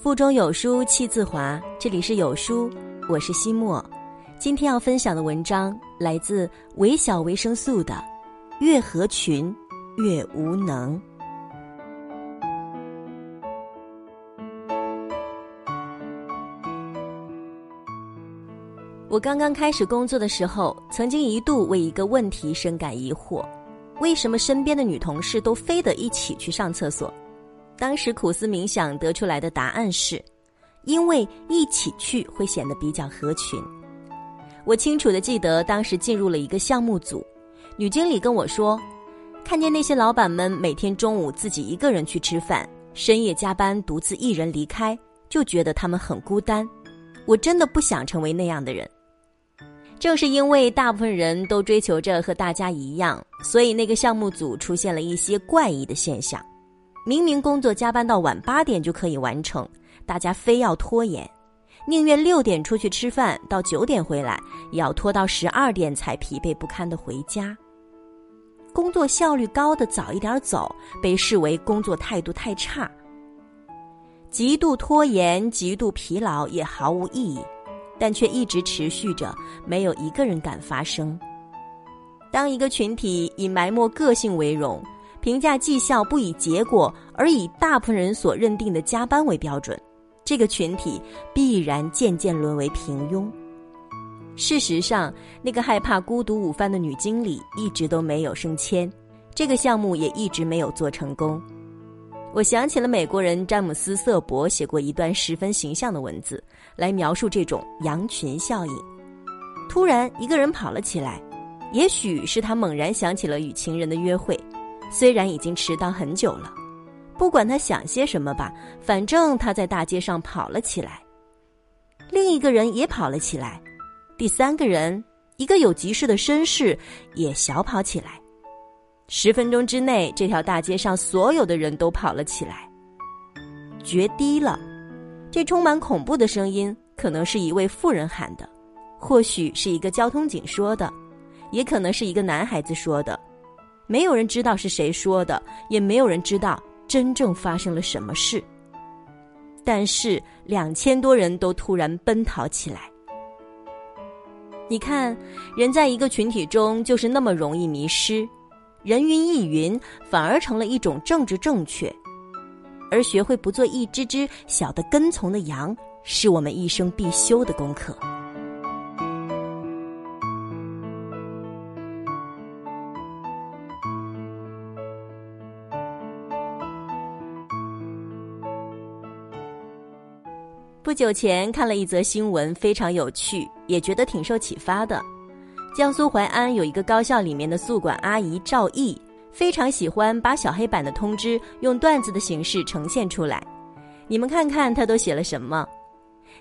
腹中有书气自华，这里是有书，我是西莫。今天要分享的文章来自微小维生素的《越合群越无能》。我刚刚开始工作的时候，曾经一度为一个问题深感疑惑：为什么身边的女同事都非得一起去上厕所？当时苦思冥想得出来的答案是，因为一起去会显得比较合群。我清楚的记得当时进入了一个项目组，女经理跟我说，看见那些老板们每天中午自己一个人去吃饭，深夜加班独自一人离开，就觉得他们很孤单。我真的不想成为那样的人。正是因为大部分人都追求着和大家一样，所以那个项目组出现了一些怪异的现象。明明工作加班到晚八点就可以完成，大家非要拖延，宁愿六点出去吃饭，到九点回来，也要拖到十二点才疲惫不堪的回家。工作效率高的早一点走，被视为工作态度太差。极度拖延、极度疲劳也毫无意义，但却一直持续着，没有一个人敢发声。当一个群体以埋没个性为荣。评价绩效不以结果，而以大部分人所认定的加班为标准，这个群体必然渐渐沦为平庸。事实上，那个害怕孤独午饭的女经理一直都没有升迁，这个项目也一直没有做成功。我想起了美国人詹姆斯·瑟伯写过一段十分形象的文字，来描述这种羊群效应。突然，一个人跑了起来，也许是他猛然想起了与情人的约会。虽然已经迟到很久了，不管他想些什么吧，反正他在大街上跑了起来。另一个人也跑了起来，第三个人，一个有急事的绅士，也小跑起来。十分钟之内，这条大街上所有的人都跑了起来。决堤了，这充满恐怖的声音，可能是一位妇人喊的，或许是一个交通警说的，也可能是一个男孩子说的。没有人知道是谁说的，也没有人知道真正发生了什么事。但是两千多人都突然奔逃起来。你看，人在一个群体中就是那么容易迷失，人云亦云反而成了一种政治正确，而学会不做一只只小的跟从的羊，是我们一生必修的功课。不久前看了一则新闻，非常有趣，也觉得挺受启发的。江苏淮安有一个高校里面的宿管阿姨赵毅，非常喜欢把小黑板的通知用段子的形式呈现出来。你们看看她都写了什么：“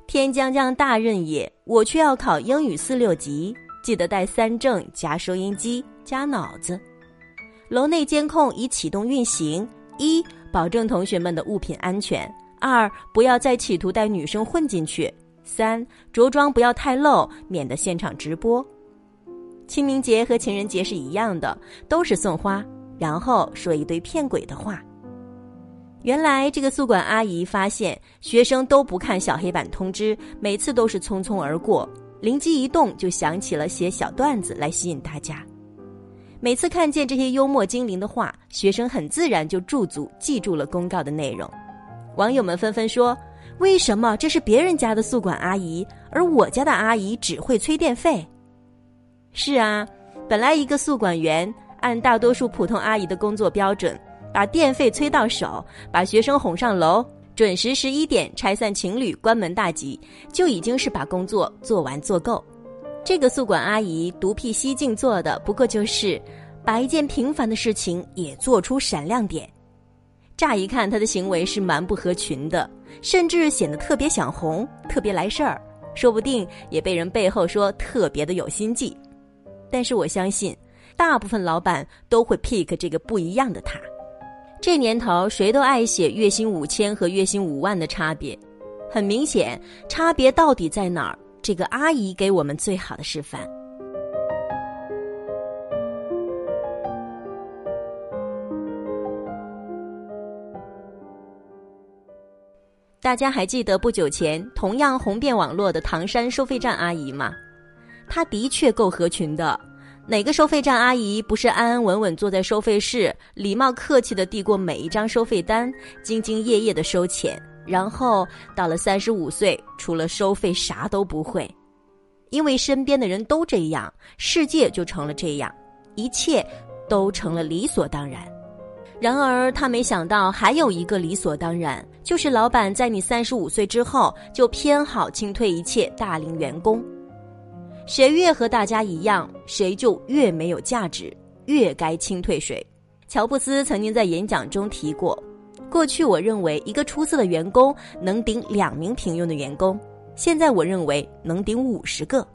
天将降大任也，我却要考英语四六级，记得带三证加收音机加脑子。楼内监控已启动运行，一保证同学们的物品安全。”二不要再企图带女生混进去。三着装不要太露，免得现场直播。清明节和情人节是一样的，都是送花，然后说一堆骗鬼的话。原来这个宿管阿姨发现学生都不看小黑板通知，每次都是匆匆而过，灵机一动就想起了写小段子来吸引大家。每次看见这些幽默精灵的话，学生很自然就驻足记住了公告的内容。网友们纷纷说：“为什么这是别人家的宿管阿姨，而我家的阿姨只会催电费？”是啊，本来一个宿管员按大多数普通阿姨的工作标准，把电费催到手，把学生哄上楼，准时十一点拆散情侣，关门大吉，就已经是把工作做完做够。这个宿管阿姨独辟蹊径做的，不过就是把一件平凡的事情也做出闪亮点。乍一看，他的行为是蛮不合群的，甚至显得特别想红，特别来事儿，说不定也被人背后说特别的有心计。但是我相信，大部分老板都会 pick 这个不一样的他。这年头，谁都爱写月薪五千和月薪五万的差别，很明显，差别到底在哪儿？这个阿姨给我们最好的示范。大家还记得不久前同样红遍网络的唐山收费站阿姨吗？她的确够合群的。哪个收费站阿姨不是安安稳稳坐在收费室，礼貌客气地递过每一张收费单，兢兢业业的收钱，然后到了三十五岁，除了收费啥都不会。因为身边的人都这样，世界就成了这样，一切都成了理所当然。然而，他没想到还有一个理所当然，就是老板在你三十五岁之后就偏好清退一切大龄员工。谁越和大家一样，谁就越没有价值，越该清退谁。乔布斯曾经在演讲中提过，过去我认为一个出色的员工能顶两名平庸的员工。现在我认为能顶五十个，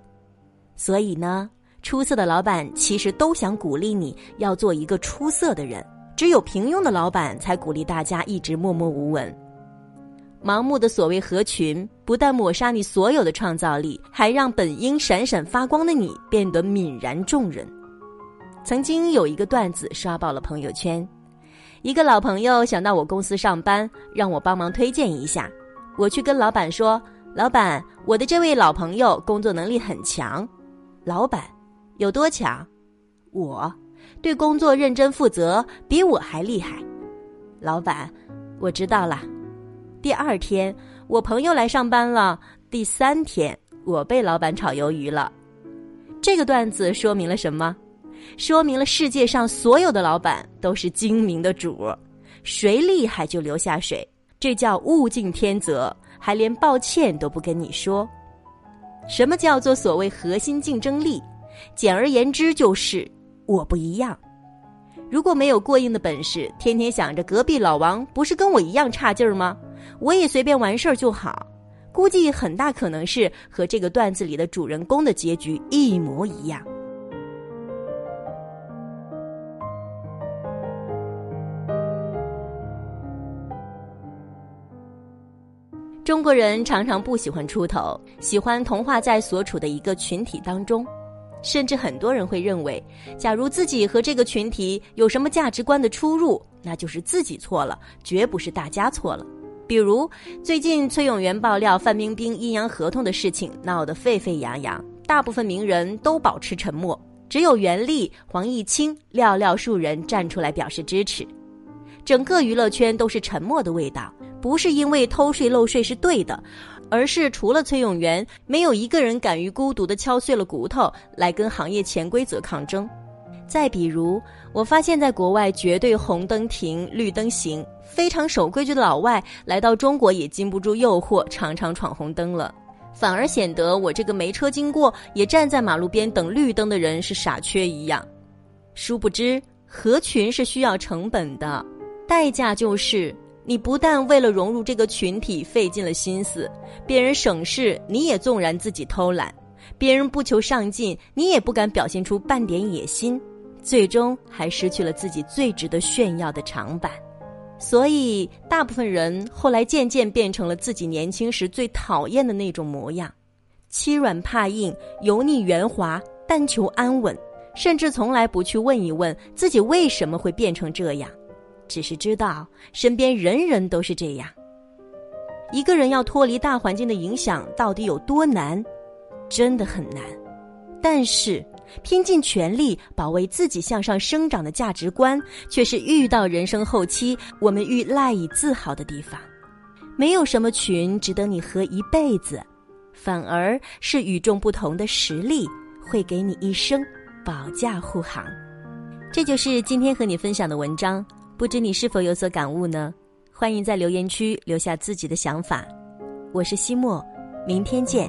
所以呢，出色的老板其实都想鼓励你要做一个出色的人。只有平庸的老板才鼓励大家一直默默无闻。盲目的所谓合群，不但抹杀你所有的创造力，还让本应闪闪发光的你变得泯然众人。曾经有一个段子刷爆了朋友圈，一个老朋友想到我公司上班，让我帮忙推荐一下。我去跟老板说。老板，我的这位老朋友工作能力很强。老板，有多强？我，对工作认真负责，比我还厉害。老板，我知道了。第二天，我朋友来上班了。第三天，我被老板炒鱿鱼了。这个段子说明了什么？说明了世界上所有的老板都是精明的主，谁厉害就留下谁，这叫物竞天择。还连抱歉都不跟你说，什么叫做所谓核心竞争力？简而言之就是我不一样。如果没有过硬的本事，天天想着隔壁老王不是跟我一样差劲儿吗？我也随便完事儿就好。估计很大可能是和这个段子里的主人公的结局一模一样。中国人常常不喜欢出头，喜欢同化在所处的一个群体当中，甚至很多人会认为，假如自己和这个群体有什么价值观的出入，那就是自己错了，绝不是大家错了。比如最近崔永元爆料范冰冰阴阳合同的事情，闹得沸沸扬扬，大部分名人都保持沉默，只有袁立、黄毅清寥寥数人站出来表示支持，整个娱乐圈都是沉默的味道。不是因为偷税漏税是对的，而是除了崔永元，没有一个人敢于孤独的敲碎了骨头来跟行业潜规则抗争。再比如，我发现在国外绝对红灯停，绿灯行，非常守规矩的老外来到中国也禁不住诱惑，常常闯红灯了，反而显得我这个没车经过也站在马路边等绿灯的人是傻缺一样。殊不知，合群是需要成本的，代价就是。你不但为了融入这个群体费尽了心思，别人省事你也纵然自己偷懒，别人不求上进你也不敢表现出半点野心，最终还失去了自己最值得炫耀的长板。所以，大部分人后来渐渐变成了自己年轻时最讨厌的那种模样：欺软怕硬、油腻圆滑、但求安稳，甚至从来不去问一问自己为什么会变成这样。只是知道身边人人都是这样。一个人要脱离大环境的影响到底有多难？真的很难。但是拼尽全力保卫自己向上生长的价值观，却是遇到人生后期我们欲赖以自豪的地方。没有什么群值得你合一辈子，反而是与众不同的实力会给你一生保驾护航。这就是今天和你分享的文章。不知你是否有所感悟呢？欢迎在留言区留下自己的想法。我是西莫，明天见。